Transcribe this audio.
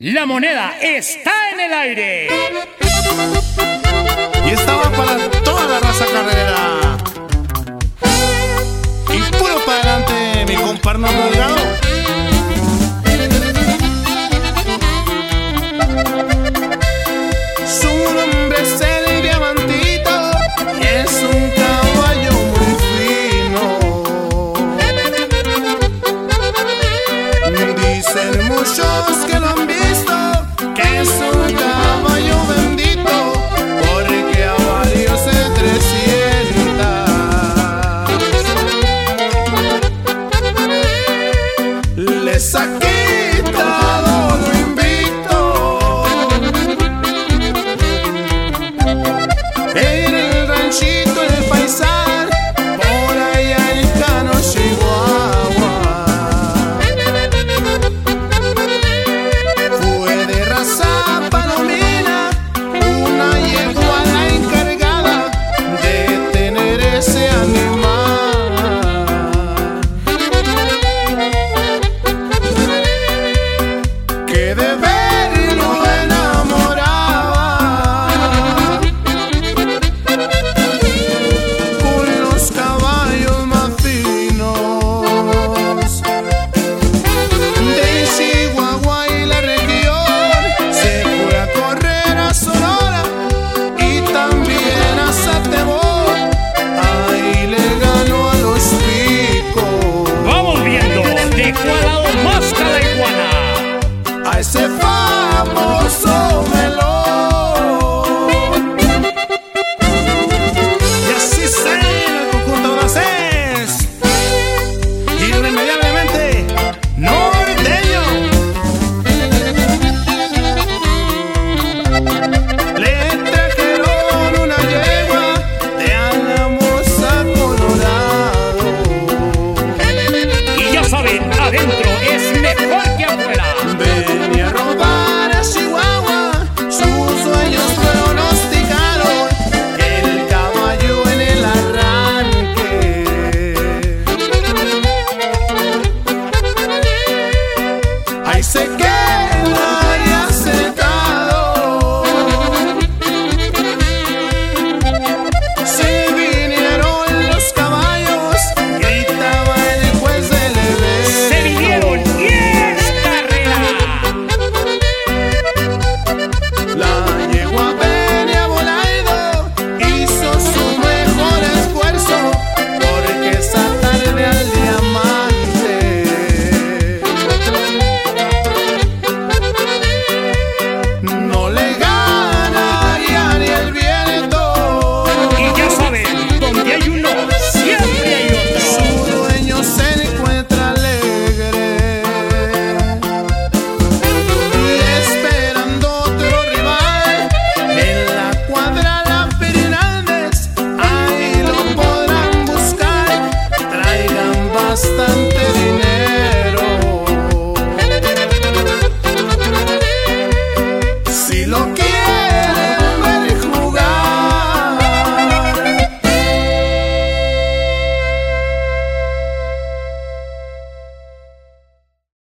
La moneda está en el aire. Y estaba para toda la raza carrera. Y puro para adelante, mi comparno Delgado. Su nombre es el diamantito es un caballo muy fino. Dicen muchos que Essa. A ese famoso melón. Y así se el conjunto francés irremediablemente norteño. Le trajeron una yegua de Alamosa Colorado. Y ya saben, adentro es mejor